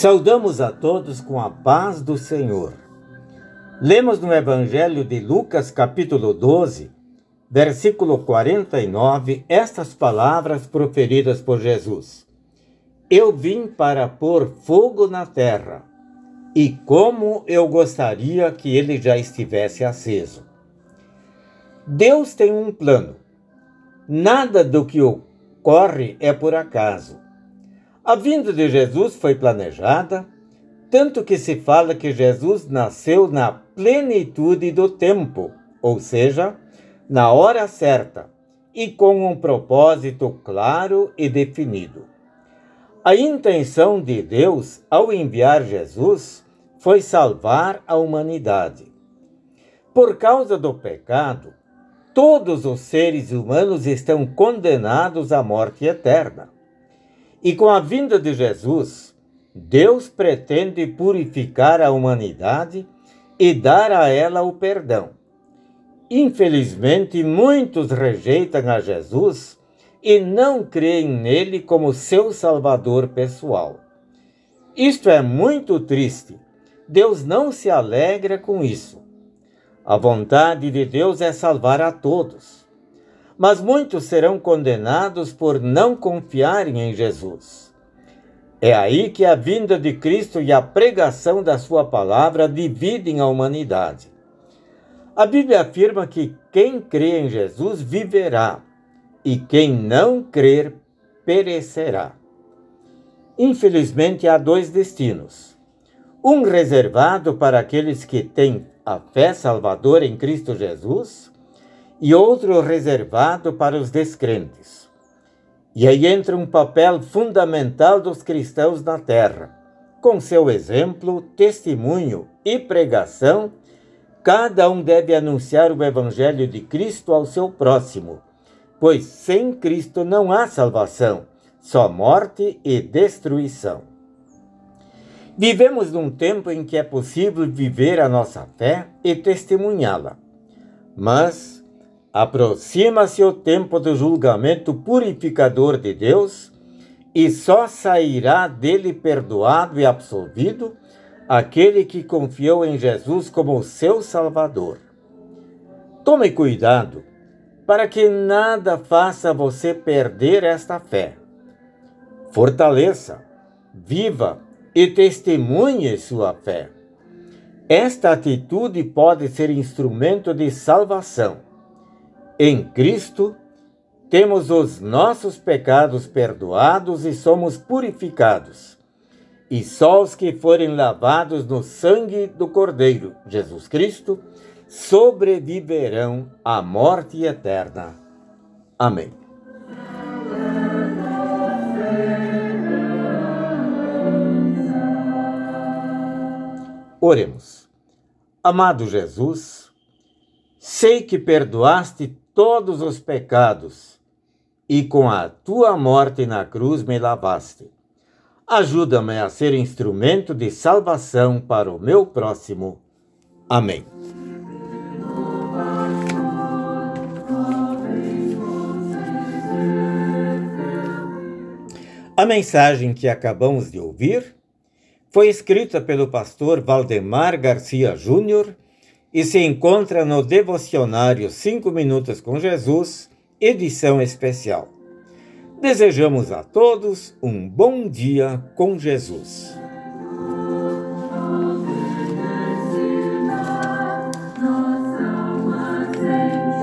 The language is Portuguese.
Saudamos a todos com a paz do Senhor. Lemos no Evangelho de Lucas, capítulo 12, versículo 49, estas palavras proferidas por Jesus: Eu vim para pôr fogo na terra, e como eu gostaria que ele já estivesse aceso. Deus tem um plano. Nada do que ocorre é por acaso. A vinda de Jesus foi planejada, tanto que se fala que Jesus nasceu na plenitude do tempo, ou seja, na hora certa e com um propósito claro e definido. A intenção de Deus ao enviar Jesus foi salvar a humanidade. Por causa do pecado, todos os seres humanos estão condenados à morte eterna. E com a vinda de Jesus, Deus pretende purificar a humanidade e dar a ela o perdão. Infelizmente, muitos rejeitam a Jesus e não creem nele como seu Salvador pessoal. Isto é muito triste. Deus não se alegra com isso. A vontade de Deus é salvar a todos mas muitos serão condenados por não confiarem em Jesus. É aí que a vinda de Cristo e a pregação da Sua palavra dividem a humanidade. A Bíblia afirma que quem crê em Jesus viverá, e quem não crer perecerá. Infelizmente, há dois destinos: um reservado para aqueles que têm a fé salvadora em Cristo Jesus e outro reservado para os descrentes. E aí entra um papel fundamental dos cristãos na terra. Com seu exemplo, testemunho e pregação, cada um deve anunciar o Evangelho de Cristo ao seu próximo, pois sem Cristo não há salvação, só morte e destruição. Vivemos num tempo em que é possível viver a nossa fé e testemunhá-la. Mas Aproxima-se o tempo do julgamento purificador de Deus, e só sairá dele perdoado e absolvido aquele que confiou em Jesus como seu Salvador. Tome cuidado para que nada faça você perder esta fé. Fortaleça, viva e testemunhe sua fé. Esta atitude pode ser instrumento de salvação em Cristo, temos os nossos pecados perdoados e somos purificados. E só os que forem lavados no sangue do Cordeiro, Jesus Cristo, sobreviverão à morte eterna. Amém. Oremos. Amado Jesus, sei que perdoaste todos os pecados, e com a tua morte na cruz me lavaste. Ajuda-me a ser instrumento de salvação para o meu próximo. Amém. A mensagem que acabamos de ouvir foi escrita pelo pastor Valdemar Garcia Júnior e se encontra no Devocionário 5 Minutos com Jesus, edição especial. Desejamos a todos um bom dia com Jesus.